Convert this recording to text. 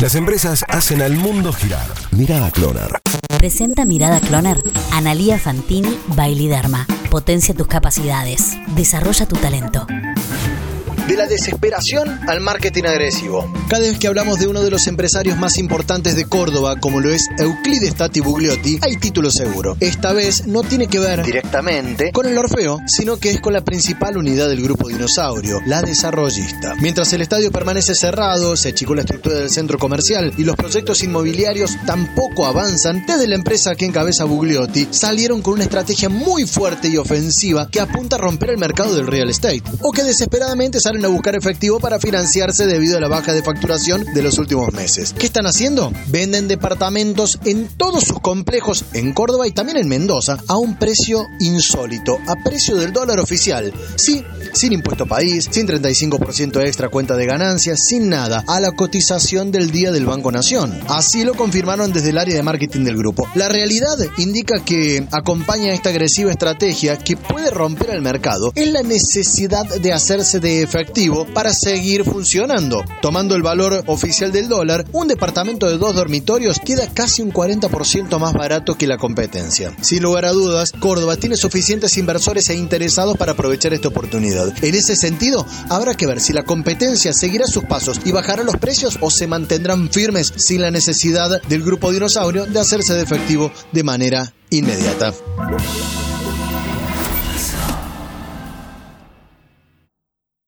Las empresas hacen al mundo girar. Mirada Cloner. Presenta Mirada Cloner. Analía Fantini Bailiderma. Potencia tus capacidades. Desarrolla tu talento de la desesperación al marketing agresivo. Cada vez que hablamos de uno de los empresarios más importantes de Córdoba, como lo es Euclides Tati Bugliotti, hay título seguro. Esta vez no tiene que ver directamente con el Orfeo, sino que es con la principal unidad del grupo dinosaurio, la desarrollista. Mientras el estadio permanece cerrado, se achicó la estructura del centro comercial y los proyectos inmobiliarios tampoco avanzan, desde la empresa que encabeza Bugliotti salieron con una estrategia muy fuerte y ofensiva que apunta a romper el mercado del real estate, o que desesperadamente salen a buscar efectivo para financiarse debido a la baja de facturación de los últimos meses. ¿Qué están haciendo? Venden departamentos en todos sus complejos en Córdoba y también en Mendoza a un precio insólito, a precio del dólar oficial. Sí, sin impuesto país, sin 35% extra cuenta de ganancias, sin nada, a la cotización del día del Banco Nación. Así lo confirmaron desde el área de marketing del grupo. La realidad indica que acompaña esta agresiva estrategia que puede romper el mercado es la necesidad de hacerse de para seguir funcionando. Tomando el valor oficial del dólar, un departamento de dos dormitorios queda casi un 40% más barato que la competencia. Sin lugar a dudas, Córdoba tiene suficientes inversores e interesados para aprovechar esta oportunidad. En ese sentido, habrá que ver si la competencia seguirá sus pasos y bajará los precios o se mantendrán firmes sin la necesidad del grupo dinosaurio de hacerse de efectivo de manera inmediata.